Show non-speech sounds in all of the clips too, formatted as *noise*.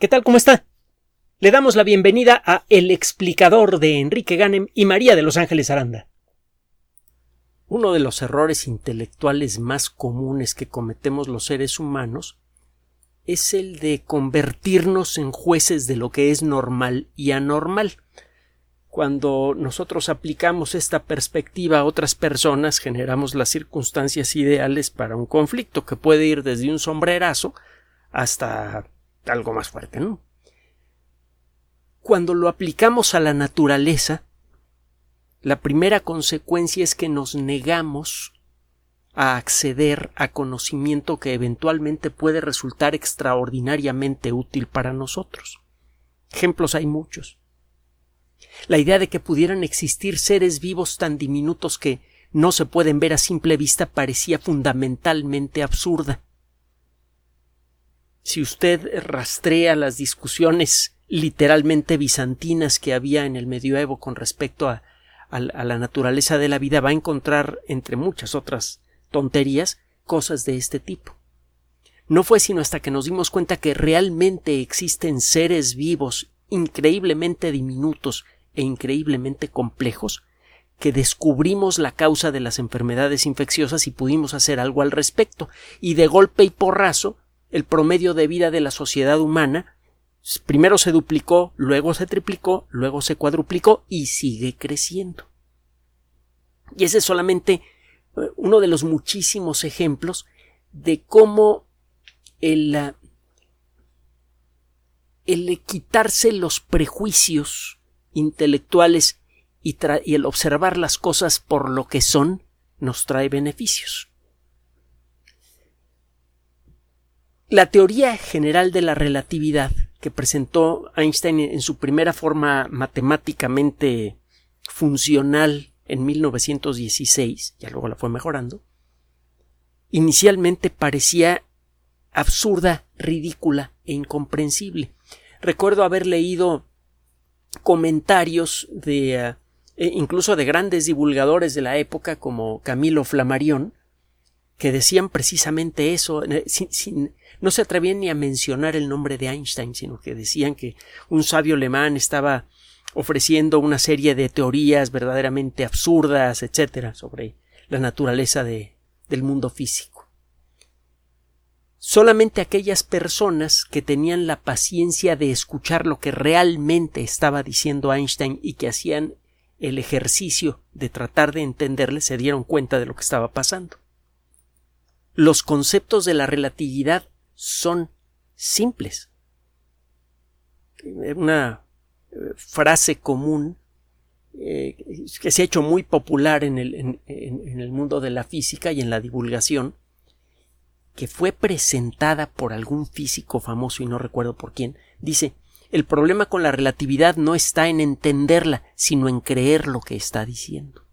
¿Qué tal? ¿Cómo está? Le damos la bienvenida a El explicador de Enrique Ganem y María de Los Ángeles Aranda. Uno de los errores intelectuales más comunes que cometemos los seres humanos es el de convertirnos en jueces de lo que es normal y anormal. Cuando nosotros aplicamos esta perspectiva a otras personas, generamos las circunstancias ideales para un conflicto que puede ir desde un sombrerazo hasta algo más fuerte, ¿no? Cuando lo aplicamos a la naturaleza, la primera consecuencia es que nos negamos a acceder a conocimiento que eventualmente puede resultar extraordinariamente útil para nosotros. Ejemplos hay muchos. La idea de que pudieran existir seres vivos tan diminutos que no se pueden ver a simple vista parecía fundamentalmente absurda. Si usted rastrea las discusiones literalmente bizantinas que había en el medioevo con respecto a, la naturaleza de la vida, va a encontrar, entre muchas otras tonterías, cosas de este tipo. No fue sino hasta que nos dimos cuenta que realmente existen seres vivos increíblemente diminutos e increíblemente complejos que descubrimos la causa de las enfermedades infecciosas y pudimos hacer algo al respecto, y de golpe y porrazo el promedio de vida de la sociedad humana primero se duplicó, luego se triplicó, luego se cuadruplicó y sigue creciendo. Y ese es solamente eh, uno de los muchísimos ejemplos de cómo el, el quitarse los prejuicios intelectuales y, y el observar las cosas por lo que son nos trae beneficios. La teoría general de la relatividad que presentó Einstein en su primera forma matemáticamente funcional en 1916, ya luego la fue mejorando, inicialmente parecía absurda, ridícula e incomprensible. Recuerdo haber leído comentarios de eh, incluso de grandes divulgadores de la época como Camilo Flammarion que decían precisamente eso eh, sin, no se atrevían ni a mencionar el nombre de Einstein, sino que decían que un sabio alemán estaba ofreciendo una serie de teorías verdaderamente absurdas, etcétera, sobre la naturaleza de, del mundo físico. Solamente aquellas personas que tenían la paciencia de escuchar lo que realmente estaba diciendo Einstein y que hacían el ejercicio de tratar de entenderle se dieron cuenta de lo que estaba pasando. Los conceptos de la relatividad son simples. Una eh, frase común eh, que se ha hecho muy popular en el, en el mundo de la física y en la divulgación, que fue presentada por algún físico famoso y no recuerdo por quién, dice el problema con la relatividad no está en entenderla, sino en creer lo que está diciendo.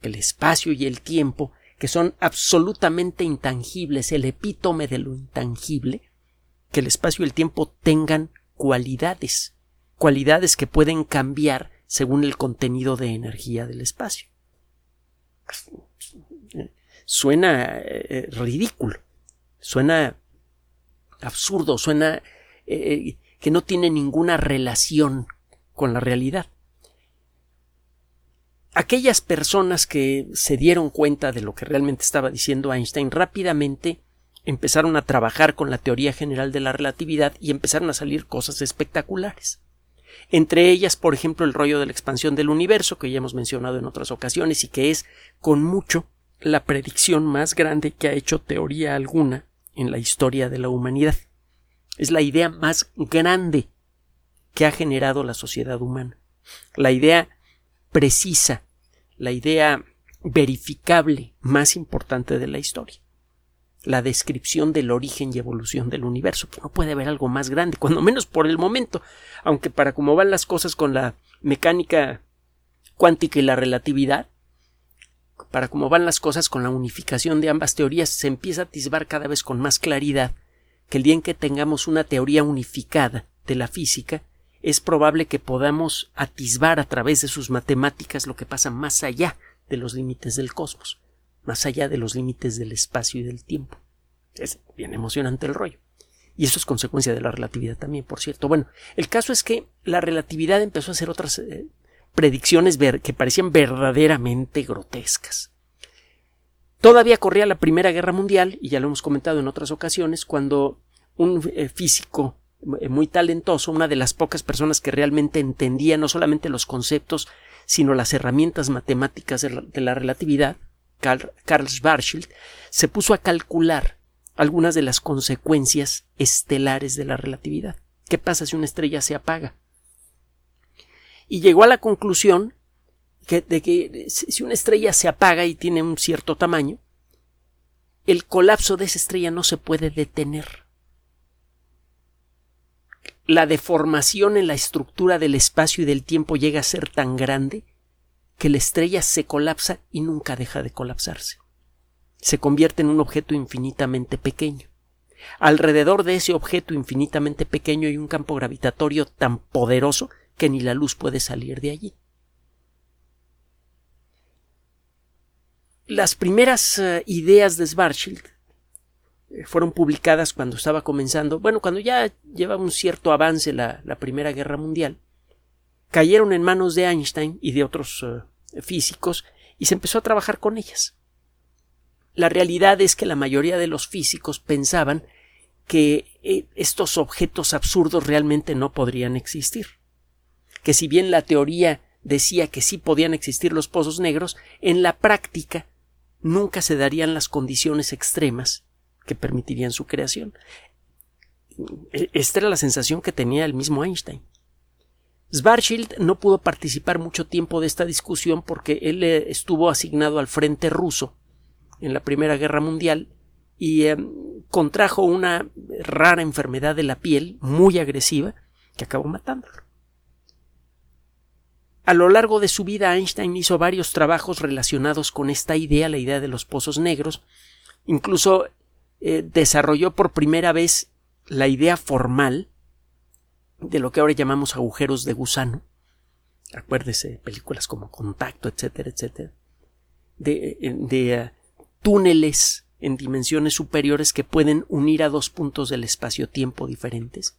El espacio y el tiempo que son absolutamente intangibles, el epítome de lo intangible, que el espacio y el tiempo tengan cualidades, cualidades que pueden cambiar según el contenido de energía del espacio. Suena eh, ridículo, suena absurdo, suena eh, que no tiene ninguna relación con la realidad aquellas personas que se dieron cuenta de lo que realmente estaba diciendo Einstein rápidamente empezaron a trabajar con la teoría general de la relatividad y empezaron a salir cosas espectaculares. Entre ellas, por ejemplo, el rollo de la expansión del universo, que ya hemos mencionado en otras ocasiones y que es, con mucho, la predicción más grande que ha hecho teoría alguna en la historia de la humanidad. Es la idea más grande que ha generado la sociedad humana. La idea precisa la idea verificable más importante de la historia la descripción del origen y evolución del universo. no puede haber algo más grande, cuando menos por el momento, aunque para cómo van las cosas con la mecánica cuántica y la relatividad, para cómo van las cosas con la unificación de ambas teorías, se empieza a atisbar cada vez con más claridad que el día en que tengamos una teoría unificada de la física, es probable que podamos atisbar a través de sus matemáticas lo que pasa más allá de los límites del cosmos, más allá de los límites del espacio y del tiempo. Es bien emocionante el rollo. Y eso es consecuencia de la relatividad también, por cierto. Bueno, el caso es que la relatividad empezó a hacer otras eh, predicciones que parecían verdaderamente grotescas. Todavía corría la Primera Guerra Mundial, y ya lo hemos comentado en otras ocasiones, cuando un eh, físico muy talentoso, una de las pocas personas que realmente entendía no solamente los conceptos, sino las herramientas matemáticas de la, relatividad, Carl, Carl Schwarzschild, se puso a calcular algunas de las consecuencias estelares de la relatividad. ¿Qué pasa si una estrella se apaga? Y llegó a la conclusión de que si una estrella se apaga y tiene un cierto tamaño, el colapso de esa estrella no se puede detener. La deformación en la estructura del espacio y del tiempo llega a ser tan grande que la estrella se colapsa y nunca deja de colapsarse. Se convierte en un objeto infinitamente pequeño. Alrededor de ese objeto infinitamente pequeño hay un campo gravitatorio tan poderoso que ni la luz puede salir de allí. Las primeras eh, ideas de Schwarzschild fueron publicadas cuando estaba comenzando, bueno, cuando ya llevaba un cierto avance la, Primera Guerra Mundial, cayeron en manos de Einstein y de otros eh, físicos y se empezó a trabajar con ellas. La realidad es que la mayoría de los físicos pensaban que estos objetos absurdos realmente no podrían existir. Que si bien la teoría decía que sí podían existir los pozos negros, en la práctica nunca se darían las condiciones extremas que permitirían su creación. E, esta era la sensación que tenía el mismo Einstein. Schwarzschild no pudo participar mucho tiempo de esta discusión porque él eh, estuvo asignado al frente ruso en la Primera Guerra Mundial y em, contrajo una rara enfermedad de la piel muy agresiva que acabó matándolo. A lo largo de su vida Einstein hizo varios trabajos relacionados con esta idea, la idea de los pozos negros. Incluso eh, desarrolló por primera vez la idea formal de lo que ahora llamamos agujeros de gusano. Acuérdese, películas como Contacto, etcétera, etcétera. De, eh, de eh, túneles en dimensiones superiores que pueden unir a dos puntos del espacio-tiempo diferentes.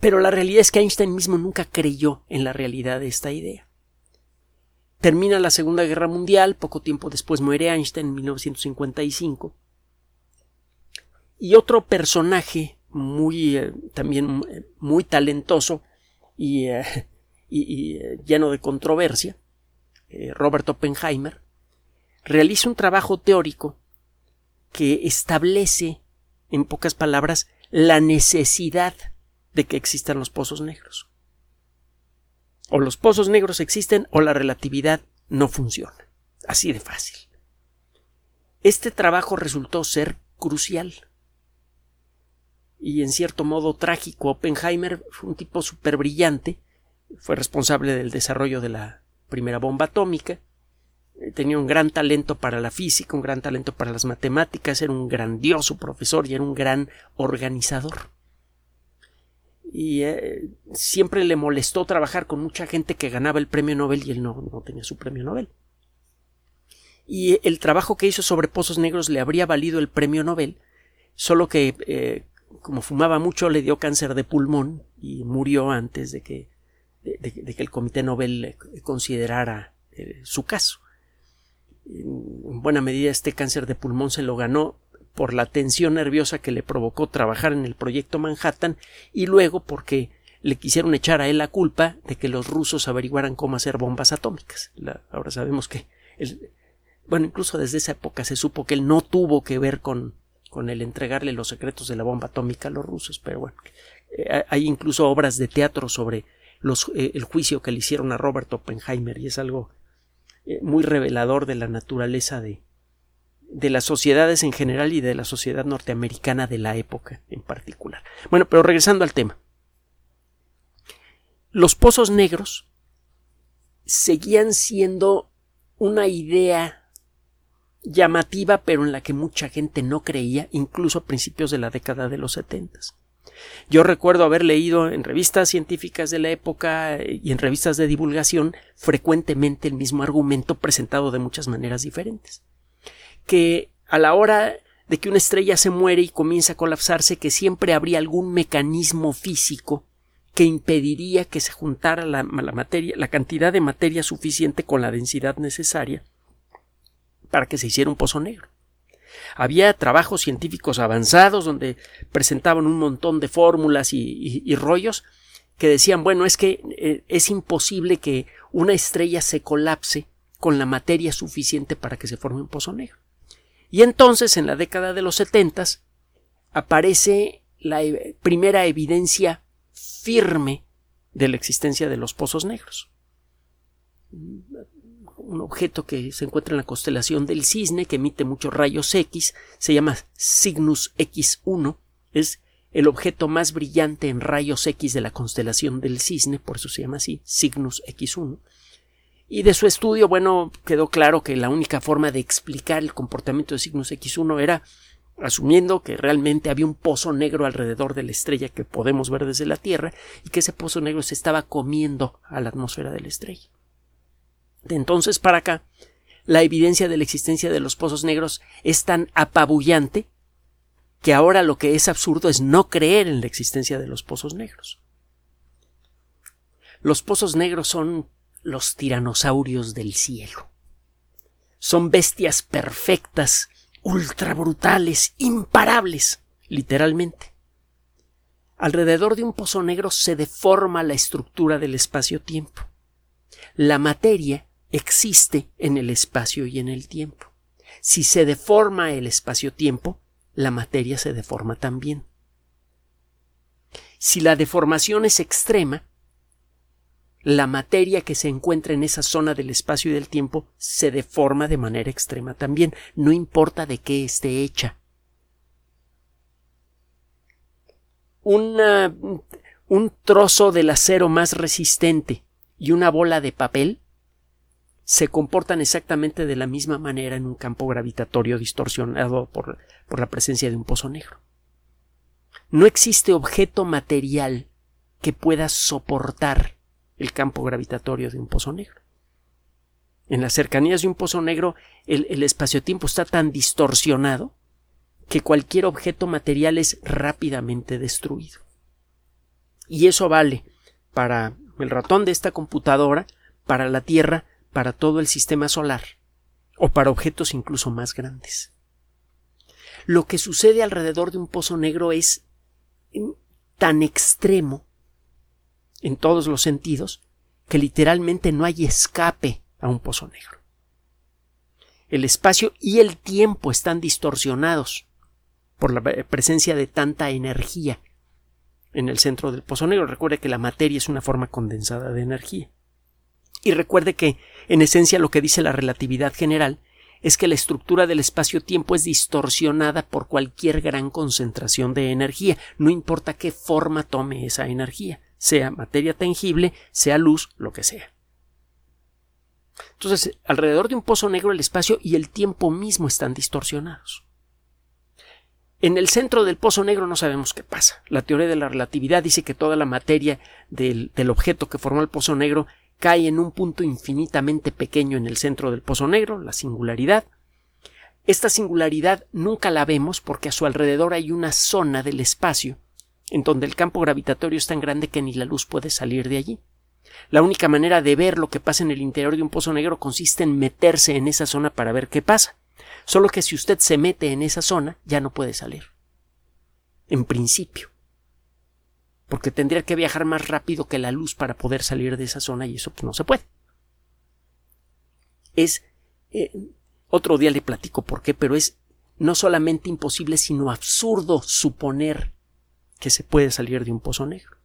Pero la realidad es que Einstein mismo nunca creyó en la realidad de esta idea. Termina la Segunda Guerra Mundial, poco tiempo después muere Einstein en 1955. Y otro personaje muy eh, también eh, muy talentoso y, eh, *laughs* lleno de controversia, Robert Oppenheimer, realiza un trabajo teórico que establece, en pocas palabras, la necesidad de que existan los pozos negros. O los pozos negros existen o la relatividad no funciona. Así de fácil. Este trabajo resultó ser crucial y en cierto modo trágico. Oppenheimer fue un tipo súper brillante, fue responsable del desarrollo de la primera bomba atómica, eh, tenía un gran talento para la física, un gran talento para las matemáticas, era un grandioso profesor y era un gran organizador y eh, siempre le molestó trabajar con mucha gente que ganaba el premio Nobel y él no, no, tenía su premio Nobel. Y el trabajo que hizo sobre pozos negros le habría valido el premio Nobel, solo que eh, como fumaba mucho le dio cáncer de pulmón y murió antes de que, de, que el Comité Nobel considerara eh, su caso. En buena medida este cáncer de pulmón se lo ganó por la tensión nerviosa que le provocó trabajar en el proyecto Manhattan y luego porque le quisieron echar a él la culpa de que los rusos averiguaran cómo hacer bombas atómicas. ahora sabemos que bueno, incluso desde esa época se supo que él no tuvo que ver con, con el entregarle los secretos de la bomba atómica a los rusos, pero bueno, eh, hay incluso obras de teatro sobre los, eh, el juicio que le hicieron a Robert Oppenheimer y es algo eh, muy revelador de la naturaleza de, de las sociedades en general y de la sociedad norteamericana de la época en particular. Bueno, pero regresando al tema. Los pozos negros seguían siendo una idea llamativa, pero en la que mucha gente no creía, incluso a principios de la década de los setentas. Yo recuerdo haber leído en revistas científicas de la época y en revistas de divulgación frecuentemente el mismo argumento presentado de muchas maneras diferentes que a la hora de que una estrella se muere y comienza a colapsarse que siempre habría algún mecanismo físico que impediría que se juntara la, materia, la cantidad de materia suficiente con la densidad necesaria para que se hiciera un pozo negro. Había trabajos científicos avanzados donde presentaban un montón de fórmulas y, rollos que decían, bueno, es que eh, es imposible que una estrella se colapse con la materia suficiente para que se forme un pozo negro. Y entonces, en la década de los setentas, aparece la e, primera evidencia firme de la existencia de los pozos negros. Un objeto que se encuentra en la constelación del cisne, que emite muchos rayos X, se llama Cygnus X1, es el objeto más brillante en rayos X de la constelación del cisne, por eso se llama así, Cygnus X1. Y de su estudio, bueno, quedó claro que la única forma de explicar el comportamiento de Cygnus X1 era asumiendo que realmente había un pozo negro alrededor de la estrella que podemos ver desde la Tierra y que ese pozo negro se estaba comiendo a la atmósfera de la estrella. De entonces para acá, la evidencia de la existencia de los pozos negros es tan apabullante que ahora lo que es absurdo es no creer en la existencia de los pozos negros. Los pozos negros son los tiranosaurios del cielo. Son bestias perfectas ultra brutales, imparables, literalmente. Alrededor de un pozo negro se deforma la estructura del espacio-tiempo. La materia existe en el espacio y en el tiempo. Si se deforma el espacio-tiempo, la materia se deforma también. Si la deformación es extrema, la materia que se encuentra en esa zona del espacio y del tiempo se deforma de manera extrema también, no importa de qué esté hecha. un trozo del acero más resistente y una bola de papel se comportan exactamente de la misma manera en un campo gravitatorio distorsionado por, por la presencia de un pozo negro. No existe objeto material que pueda soportar el campo gravitatorio de un pozo negro. En las cercanías de un pozo negro el, el espacio-tiempo está tan distorsionado que cualquier objeto material es rápidamente destruido. Y eso vale para el ratón de esta computadora, para la Tierra, para todo el sistema solar, o para objetos incluso más grandes. Lo que sucede alrededor de un pozo negro es tan extremo en todos los sentidos que literalmente no hay escape a un pozo negro. El espacio y el tiempo están distorsionados por la presencia de tanta energía en el centro del pozo negro. Recuerde que la materia es una forma condensada de energía. Y recuerde que, en esencia, lo que dice la relatividad general es que la estructura del espacio-tiempo es distorsionada por cualquier gran concentración de energía, no importa qué forma tome esa energía sea materia tangible, sea luz, lo que sea. Entonces, alrededor de un pozo negro el espacio y el tiempo mismo están distorsionados. En el centro del pozo negro no sabemos qué pasa. La teoría de la relatividad dice que toda la materia del, del, objeto que formó el pozo negro cae en un punto infinitamente pequeño en el centro del pozo negro, la singularidad. Esta singularidad nunca la vemos porque a su alrededor hay una zona del espacio en donde el campo gravitatorio es tan grande que ni la luz puede salir de allí. La única manera de ver lo que pasa en el interior de un pozo negro consiste en meterse en esa zona para ver qué pasa. Solo que si usted se mete en esa zona ya no puede salir. En principio. Porque tendría que viajar más rápido que la luz para poder salir de esa zona y eso pues, no se puede. Es... Eh, otro día le platico por qué, pero es no solamente imposible, sino absurdo suponer que se puede salir de un pozo negro.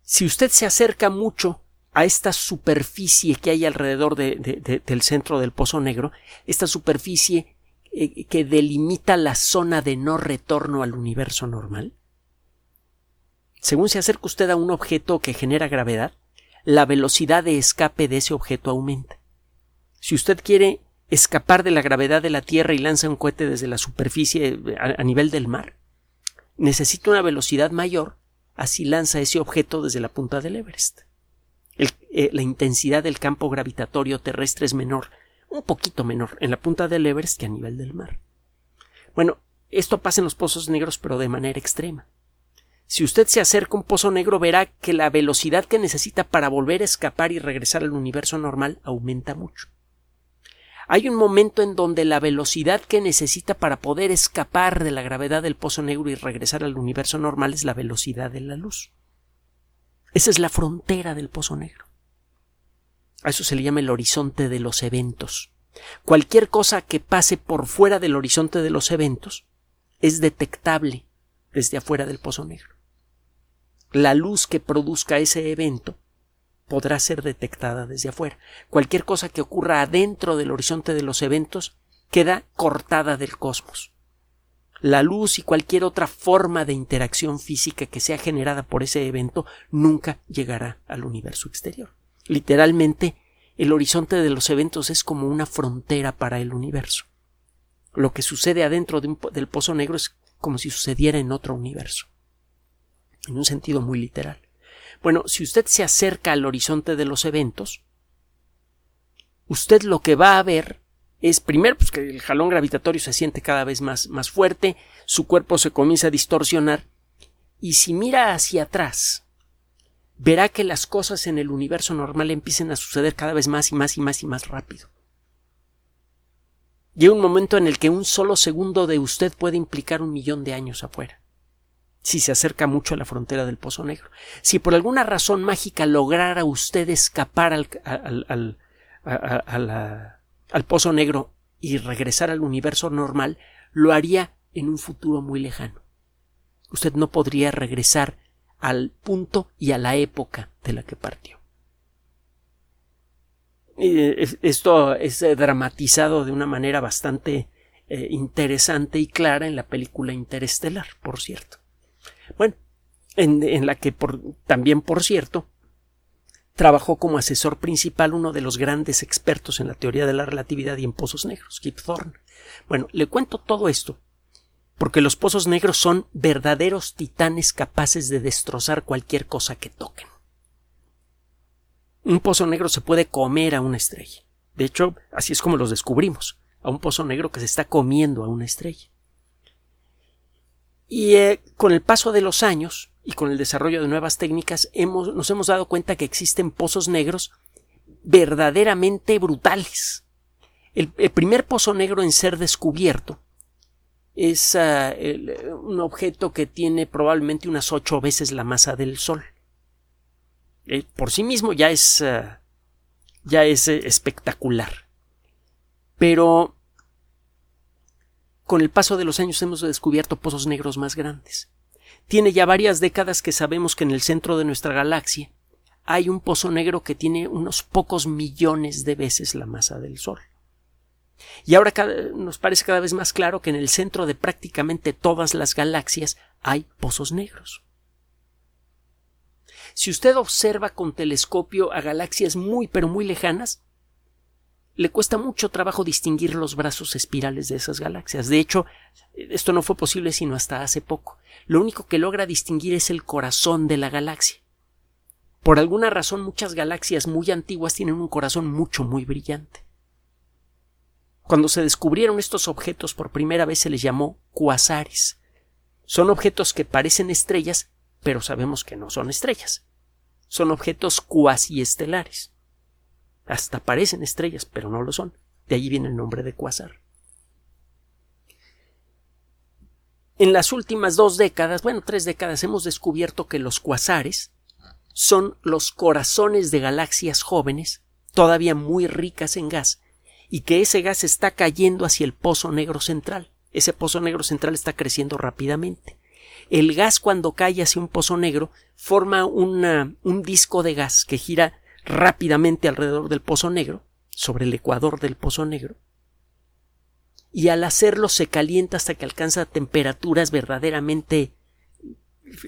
Si usted se acerca mucho a esta superficie que hay alrededor del centro del pozo negro, esta superficie eh, que delimita la zona de no retorno al universo normal, según se acerca usted a un objeto que genera gravedad, la velocidad de escape de ese objeto aumenta. Si usted quiere escapar de la gravedad de la Tierra y lanza un cohete desde la superficie a nivel del mar, necesita una velocidad mayor, así lanza ese objeto desde la punta del Everest. Eh, la intensidad del campo gravitatorio terrestre es menor, un poquito menor, en la punta del Everest que a nivel del mar. Bueno, esto pasa en los pozos negros, pero de manera extrema. Si usted se acerca a un pozo negro, verá que la velocidad que necesita para volver a escapar y regresar al universo normal aumenta mucho. Hay un momento en donde la velocidad que necesita para poder escapar de la gravedad del pozo negro y regresar al universo normal es la velocidad de la luz. Esa es la frontera del pozo negro. A eso se le llama el horizonte de los eventos. Cualquier cosa que pase por fuera del horizonte de los eventos es detectable desde afuera del pozo negro. La luz que produzca ese evento podrá ser detectada desde afuera. Cualquier cosa que ocurra adentro del horizonte de los eventos queda cortada del cosmos. La luz y cualquier otra forma de interacción física que sea generada por ese evento nunca llegará al universo exterior. Literalmente, el horizonte de los eventos es como una frontera para el universo. Lo que sucede adentro del pozo negro es como si sucediera en otro universo. En un sentido muy literal. Bueno, si usted se acerca al horizonte de los eventos, usted lo que va a ver es primero pues, que el jalón gravitatorio se siente cada vez más, más fuerte, su cuerpo se comienza a distorsionar, y si mira hacia atrás, verá que las cosas en el universo normal empiezan a suceder cada vez más y más y más y más rápido. Llega un momento en el que un solo segundo de usted puede implicar un millón de años afuera si se acerca mucho a la frontera del Pozo Negro. Si por alguna razón mágica lograra usted escapar al, al, al, Pozo Negro y regresar al universo normal, lo haría en un futuro muy lejano. Usted no podría regresar al punto y a la época de la que partió. Esto es dramatizado de una manera bastante eh, interesante y clara en la película Interestelar, por cierto. Bueno, en, la que también, por cierto, trabajó como asesor principal uno de los grandes expertos en la teoría de la relatividad y en pozos negros, Kip Thorne. Bueno, le cuento todo esto porque los pozos negros son verdaderos titanes capaces de destrozar cualquier cosa que toquen. Un pozo negro se puede comer a una estrella. De hecho, así es como los descubrimos, a un pozo negro que se está comiendo a una estrella. Y eh, con el paso de los años y con el desarrollo de nuevas técnicas nos hemos dado cuenta que existen pozos negros verdaderamente brutales. El, primer pozo negro en ser descubierto es ah, un objeto que tiene probablemente unas ocho veces la masa del Sol. Eh, por sí mismo ya es ah, ya es eh, espectacular. Pero con el paso de los años hemos descubierto pozos negros más grandes. Tiene ya varias décadas que sabemos que en el centro de nuestra galaxia hay un pozo negro que tiene unos pocos millones de veces la masa del Sol. Y ahora nos parece cada vez más claro que en el centro de prácticamente todas las galaxias hay pozos negros. Si usted observa con telescopio a galaxias muy pero muy lejanas, le cuesta mucho trabajo distinguir los brazos espirales de esas galaxias. De hecho, esto no fue posible sino hasta hace poco. Lo único que logra distinguir es el corazón de la galaxia. Por alguna razón muchas galaxias muy antiguas tienen un corazón mucho muy brillante. Cuando se descubrieron estos objetos por primera vez se les llamó cuasares. Son objetos que parecen estrellas, pero sabemos que no son estrellas. Son objetos cuasiestelares. Hasta parecen estrellas, pero no lo son. De allí viene el nombre de cuásar. En las últimas dos décadas, bueno, tres décadas, hemos descubierto que los cuasares son los corazones de galaxias jóvenes, todavía muy ricas en gas, y que ese gas está cayendo hacia el pozo negro central. Ese pozo negro central está creciendo rápidamente. El gas cuando cae hacia un pozo negro forma un disco de gas que gira rápidamente alrededor del Pozo Negro, sobre el ecuador del Pozo Negro, y al hacerlo se calienta hasta que alcanza temperaturas verdaderamente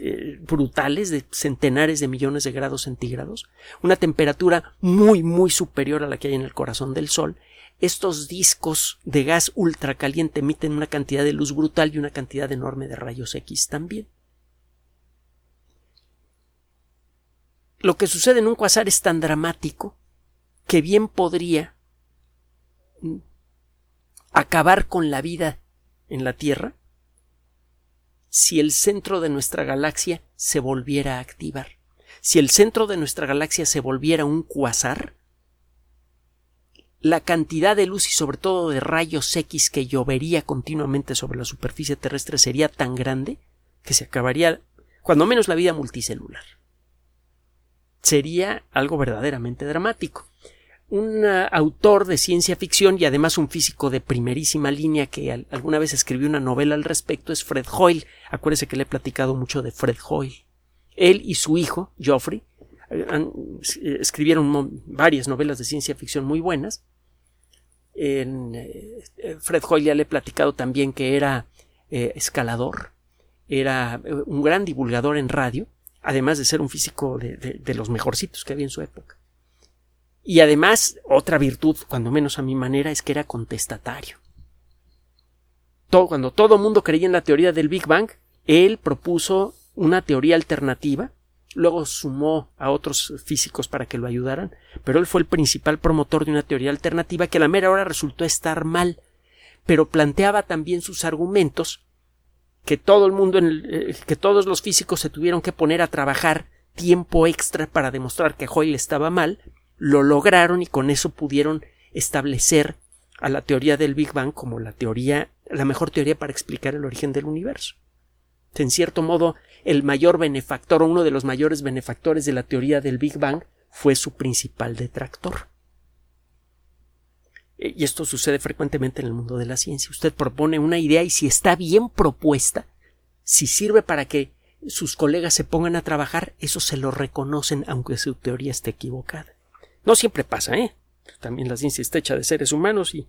eh, brutales de centenares de millones de grados centígrados, una temperatura muy muy superior a la que hay en el corazón del Sol, estos discos de gas ultracaliente emiten una cantidad de luz brutal y una cantidad enorme de rayos X también. Lo que sucede en un cuasar es tan dramático que bien podría acabar con la vida en la Tierra si el centro de nuestra galaxia se volviera a activar. Si el centro de nuestra galaxia se volviera un cuasar, la cantidad de luz y sobre todo de rayos X que llovería continuamente sobre la superficie terrestre sería tan grande que se acabaría, cuando menos, la vida multicelular. Sería algo verdaderamente dramático. Un uh, autor de ciencia ficción y además un físico de primerísima línea que alguna vez escribió una novela al respecto es Fred Hoyle. Acuérdese que le he platicado mucho de Fred Hoyle. Él y su hijo, Geoffrey, eh, escribieron varias novelas de ciencia ficción muy buenas en, eh, Fred Hoyle ya le he platicado también que era eh, escalador, era eh, un gran divulgador en radio, además de ser un físico de, los mejorcitos que había en su época. Y además, otra virtud, cuando menos a mi manera, es que era contestatario. Cuando todo mundo creía en la teoría del Big Bang, él propuso una teoría alternativa luego sumó a otros físicos para que lo ayudaran, pero él fue el principal promotor de una teoría alternativa que a la mera hora resultó estar mal, pero planteaba también sus argumentos que todo el mundo, eh, que todos los físicos se tuvieron que poner a trabajar tiempo extra para demostrar que Hoyle estaba mal, lo lograron y con eso pudieron establecer a la teoría del Big Bang como la teoría, la mejor teoría para explicar el origen del universo. En cierto modo, el mayor benefactor o uno de los mayores benefactores de la teoría del Big Bang fue su principal detractor. E, y esto sucede frecuentemente en el mundo de la ciencia. Usted propone una idea y si está bien propuesta, si sirve para que sus colegas se pongan a trabajar, eso se lo reconocen aunque su teoría esté equivocada. No siempre pasa, ¿eh? También la ciencia está hecha de seres humanos y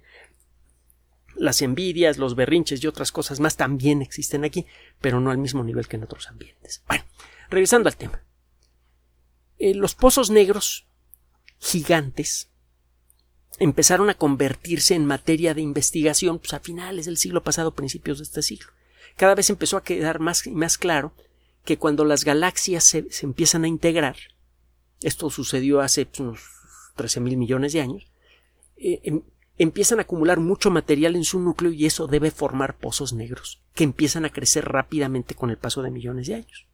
las envidias, los berrinches y otras cosas más también existen aquí, pero no al mismo nivel que en otros ambientes. Bueno, regresando al tema. Eh, los pozos negros gigantes empezaron a convertirse en materia de investigación pues, a finales del siglo pasado, principios de este siglo. Cada vez empezó a quedar más y más claro que cuando las galaxias se, empiezan a integrar, esto sucedió hace pues, unos 13 mil millones de años, eh, em, empiezan a acumular mucho material en su núcleo y eso debe formar pozos negros, que empiezan a crecer rápidamente con el paso de millones de años.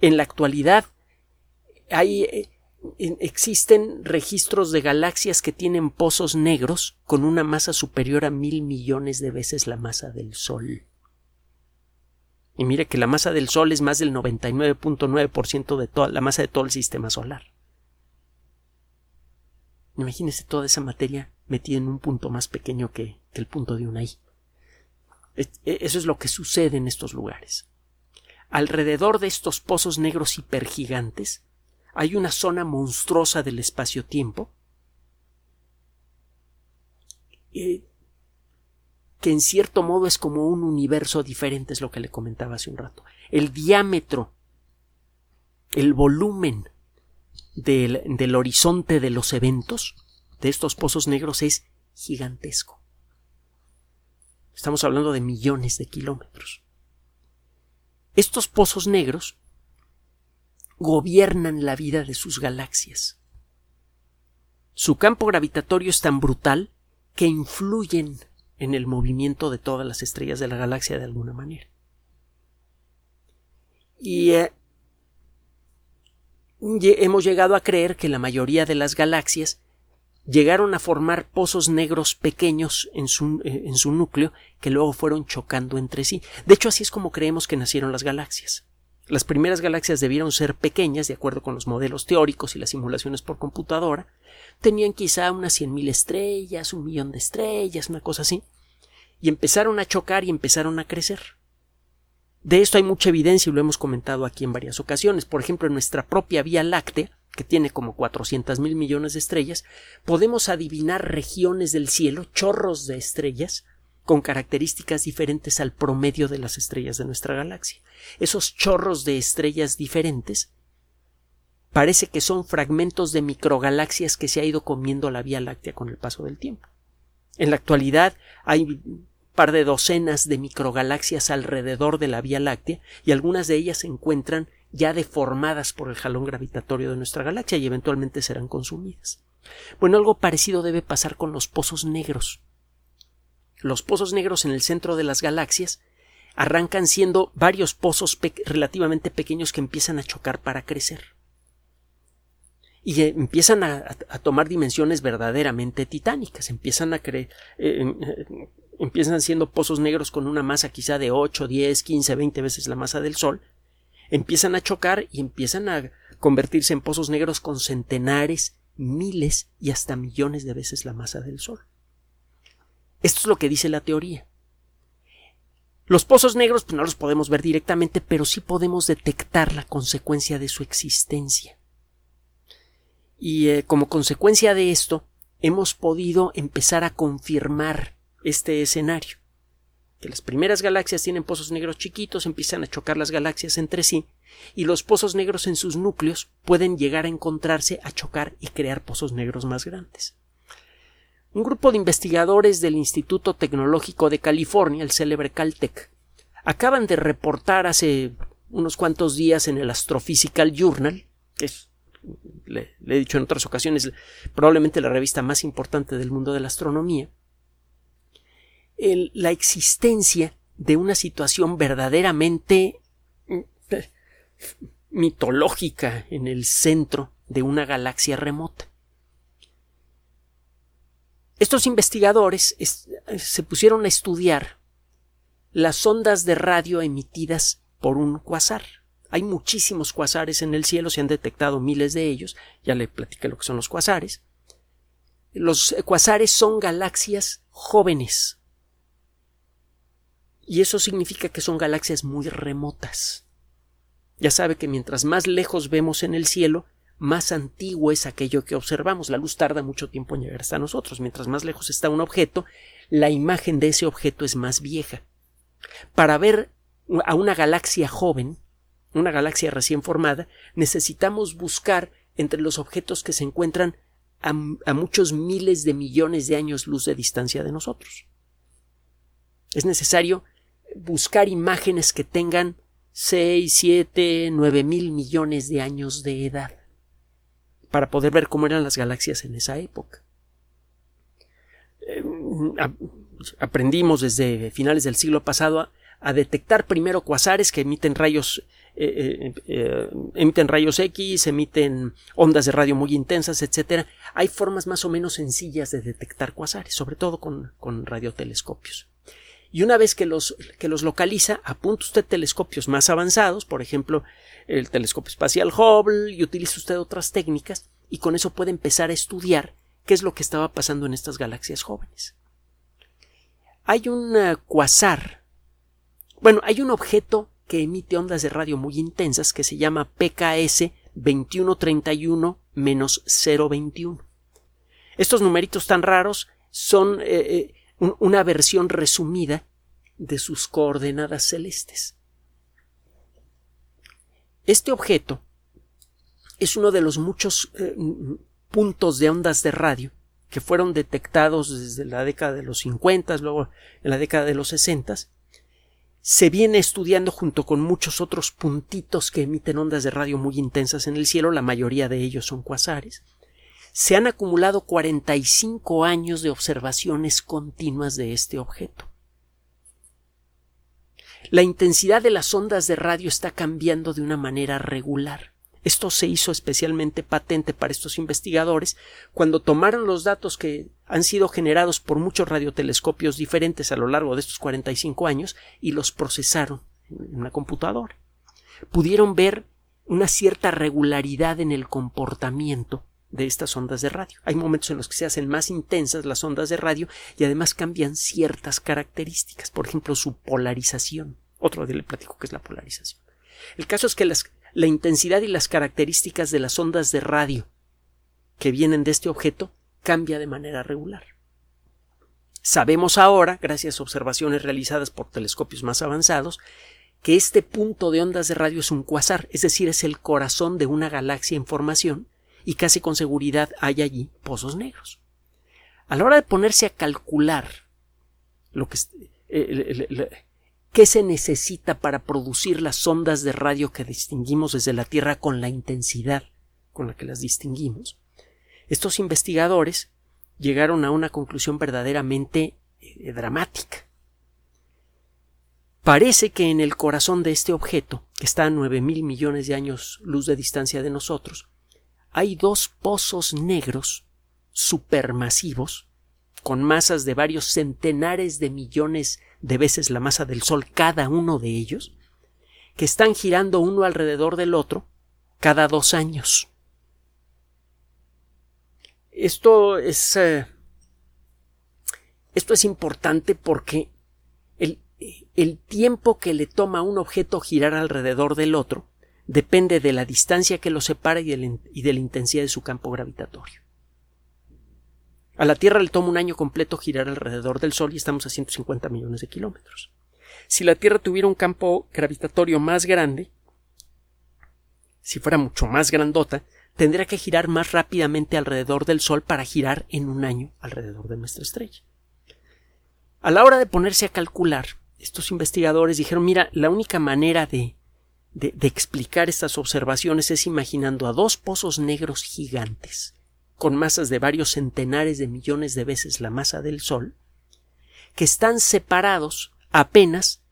En la actualidad hay, eh, existen registros de galaxias que tienen pozos negros con una masa superior a mil millones de veces la masa del Sol. Y mire que la masa del Sol es más del 99.9% de toda la masa de todo el sistema solar. Imagínese toda esa materia metida en un punto más pequeño que, el punto de una I. E, eso es lo que sucede en estos lugares. Alrededor de estos pozos negros hipergigantes hay una zona monstruosa del espacio-tiempo eh, que en cierto modo es como un universo diferente, es lo que le comentaba hace un rato. El diámetro, el volumen del, horizonte de los eventos de estos pozos negros es gigantesco. Estamos hablando de millones de kilómetros. Estos pozos negros gobiernan la vida de sus galaxias. Su campo gravitatorio es tan brutal que influyen en el movimiento de todas las estrellas de la galaxia de alguna manera. Y eh, hemos llegado a creer que la mayoría de las galaxias llegaron a formar pozos negros pequeños en su, eh, en su, núcleo que luego fueron chocando entre sí. De hecho, así es como creemos que nacieron las galaxias. Las primeras galaxias debieron ser pequeñas, de acuerdo con los modelos teóricos y las simulaciones por computadora. Tenían quizá unas cien mil estrellas, un millón de estrellas, una cosa así. Y empezaron a chocar y empezaron a crecer. De esto hay mucha evidencia y lo hemos comentado aquí en varias ocasiones. Por ejemplo, en nuestra propia Vía Láctea, que tiene como 400 mil millones de estrellas, podemos adivinar regiones del cielo, chorros de estrellas, con características diferentes al promedio de las estrellas de nuestra galaxia. Esos chorros de estrellas diferentes parece que son fragmentos de microgalaxias que se ha ido comiendo la Vía Láctea con el paso del tiempo. En la actualidad hay par de docenas de microgalaxias alrededor de la Vía Láctea y algunas de ellas se encuentran ya deformadas por el jalón gravitatorio de nuestra galaxia y eventualmente serán consumidas. Bueno, algo parecido debe pasar con los pozos negros. Los pozos negros en el centro de las galaxias arrancan siendo varios pozos relativamente pequeños que empiezan a chocar para crecer. Y empiezan a, tomar dimensiones verdaderamente titánicas, empiezan a creer, eh, eh, empiezan siendo pozos negros con una masa quizá de 8, 10, 15, 20 veces la masa del Sol, empiezan a chocar y empiezan a convertirse en pozos negros con centenares, miles y hasta millones de veces la masa del Sol. Esto es lo que dice la teoría. Los pozos negros pues, no los podemos ver directamente, pero sí podemos detectar la consecuencia de su existencia. Y eh, como consecuencia de esto, hemos podido empezar a confirmar este escenario. Que las primeras galaxias tienen pozos negros chiquitos, empiezan a chocar las galaxias entre sí, y los pozos negros en sus núcleos pueden llegar a encontrarse, a chocar y crear pozos negros más grandes. Un grupo de investigadores del Instituto Tecnológico de California, el célebre Caltech, acaban de reportar hace unos cuantos días en el Astrophysical Journal, que es, le, he dicho en otras ocasiones, probablemente la revista más importante del mundo de la astronomía, la existencia de una situación verdaderamente mm, *laughs* mitológica en el centro de una galaxia remota. Estos investigadores se pusieron a estudiar las ondas de radio emitidas por un cuasar. Hay muchísimos cuasares en el cielo, se han detectado miles de ellos, ya le platiqué lo que son los cuasares. Los cuasares son galaxias jóvenes. Y eso significa que son galaxias muy remotas. Ya sabe que mientras más lejos vemos en el cielo, más antiguo es aquello que observamos. La luz tarda mucho tiempo en llegar hasta nosotros. Mientras más lejos está un objeto, la imagen de ese objeto es más vieja. Para ver a una galaxia joven, una galaxia recién formada, necesitamos buscar entre los objetos que se encuentran a, muchos miles de millones de años luz de distancia de nosotros. Es necesario buscar imágenes que tengan seis, siete, nueve mil millones de años de edad para poder ver cómo eran las galaxias en esa época. Eh, aprendimos desde finales del siglo pasado a, detectar primero cuasares que emiten rayos eh, eh, emiten rayos X, emiten ondas de radio muy intensas, etcétera. Hay formas más o menos sencillas de detectar cuasares, sobre todo con radiotelescopios. Y una vez que los, que los localiza, apunta usted telescopios más avanzados, por ejemplo, el telescopio espacial Hubble, y utiliza usted otras técnicas, y con eso puede empezar a estudiar qué es lo que estaba pasando en estas galaxias jóvenes. Hay un cuasar, bueno, hay un objeto que emite ondas de radio muy intensas que se llama PKS 2131-021. Estos numeritos tan raros son eh, una versión resumida de sus coordenadas celestes. Este objeto es uno de los muchos eh, puntos de ondas de radio que fueron detectados desde la década de los 50, luego en la década de los 60. Se viene estudiando junto con muchos otros puntitos que emiten ondas de radio muy intensas en el cielo, la mayoría de ellos son cuasares se han acumulado 45 años de observaciones continuas de este objeto. La intensidad de las ondas de radio está cambiando de una manera regular. Esto se hizo especialmente patente para estos investigadores cuando tomaron los datos que han sido generados por muchos radiotelescopios diferentes a lo largo de estos 45 años y los procesaron en una computadora. Pudieron ver una cierta regularidad en el comportamiento de estas ondas de radio. Hay momentos en los que se hacen más intensas las ondas de radio y además cambian ciertas características, por ejemplo su polarización. Otro día le platico que es la polarización. El caso es que la intensidad y las características de las ondas de radio que vienen de este objeto cambia de manera regular. Sabemos ahora, gracias a observaciones realizadas por telescopios más avanzados, que este punto de ondas de radio es un cuasar, es decir, es el corazón de una galaxia en formación y casi con seguridad hay allí pozos negros. A la hora de ponerse a calcular lo que eh, qué se necesita para producir las ondas de radio que distinguimos desde la Tierra con la intensidad con la que las distinguimos, estos investigadores llegaron a una conclusión verdaderamente eh, dramática. Parece que en el corazón de este objeto, que está a nueve mil millones de años luz de distancia de nosotros, hay dos pozos negros supermasivos con masas de varios centenares de millones de veces la masa del Sol cada uno de ellos, que están girando uno alrededor del otro cada dos años. Esto es eh, esto es importante porque el, el tiempo que le toma a un objeto girar alrededor del otro depende de la distancia que lo separa y de la intensidad de su campo gravitatorio. A la Tierra le toma un año completo girar alrededor del Sol y estamos a 150 millones de kilómetros. Si la Tierra tuviera un campo gravitatorio más grande, si fuera mucho más grandota, tendría que girar más rápidamente alrededor del Sol para girar en un año alrededor de nuestra estrella. A la hora de ponerse a calcular, estos investigadores dijeron, mira, la única manera de, de, explicar estas observaciones es imaginando a dos pozos negros gigantes, con masas de varios centenares de millones de veces la masa del Sol, que están separados apenas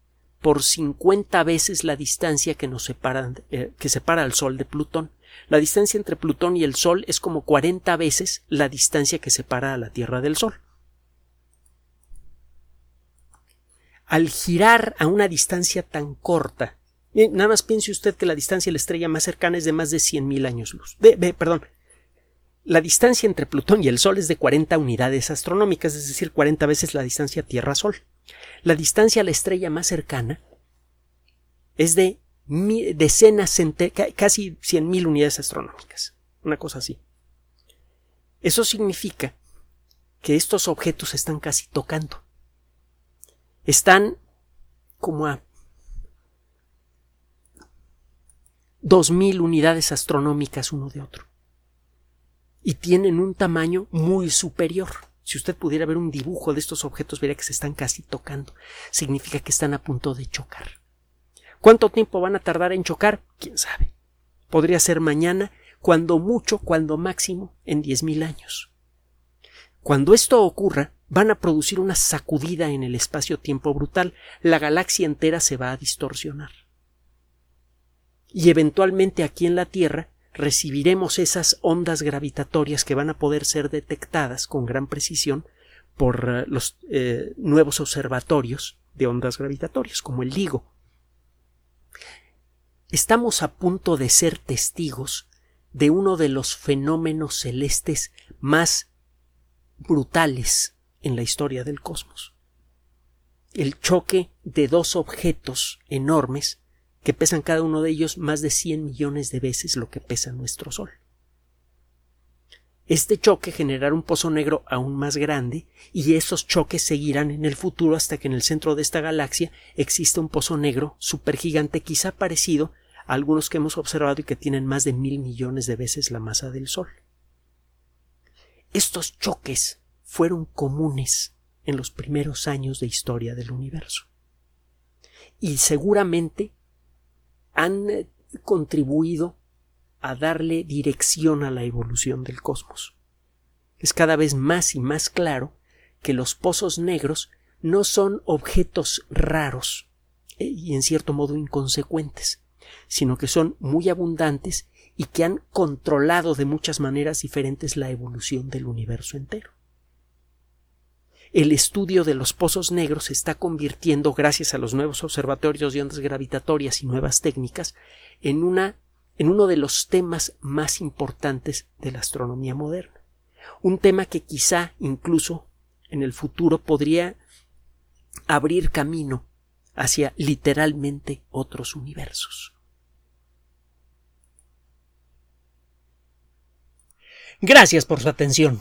por 50 veces la distancia que nos separa, eh, que separa al Sol de Plutón. La distancia entre Plutón y el Sol es como 40 veces la distancia que separa a la Tierra del Sol. Al girar a una distancia tan corta, nada más piense usted que la distancia de la estrella más cercana es de más de 100.000 años luz. Perdón, la distancia entre Plutón y el Sol es de 40 unidades astronómicas, es decir, 40 veces la distancia Tierra-Sol. La distancia a la estrella más cercana es de decenas, casi 100.000 unidades astronómicas. Una cosa así. Eso significa que estos objetos están casi tocando. Están como a 2.000 unidades astronómicas uno de otro y tienen un tamaño muy superior. Si usted pudiera ver un dibujo de estos objetos, vería que se están casi tocando. Significa que están a punto de chocar. ¿Cuánto tiempo van a tardar en chocar? ¿Quién sabe? Podría ser mañana, cuando mucho, cuando máximo, en diez mil años. Cuando esto ocurra, van a producir una sacudida en el espacio-tiempo brutal. La galaxia entera se va a distorsionar. Y eventualmente aquí en la Tierra recibiremos esas ondas gravitatorias que van a poder ser detectadas con gran precisión por eh, los eh, nuevos observatorios de ondas gravitatorias, como el LIGO. Estamos a punto de ser testigos de uno de los fenómenos celestes más brutales en la historia del cosmos. El choque de dos objetos enormes que pesan cada uno de ellos más de 100 millones de veces lo que pesa nuestro Sol. Este choque generará un pozo negro aún más grande y esos choques seguirán en el futuro hasta que en el centro de esta galaxia exista un pozo negro supergigante quizá parecido a algunos que hemos observado y que tienen más de mil millones de veces la masa del Sol. Estos choques fueron comunes en los primeros años de historia del universo. Y seguramente han eh, contribuido a darle dirección a la evolución del cosmos. Es cada vez más y más claro que los pozos negros no son objetos raros eh, y en cierto modo inconsecuentes, sino que son muy abundantes y que han controlado de muchas maneras diferentes la evolución del universo entero el estudio de los pozos negros se está convirtiendo, gracias a los nuevos observatorios de ondas gravitatorias y nuevas técnicas, en una en uno de los temas más importantes de la astronomía moderna. Un tema que quizá incluso en el futuro podría abrir camino hacia literalmente otros universos. Gracias por su atención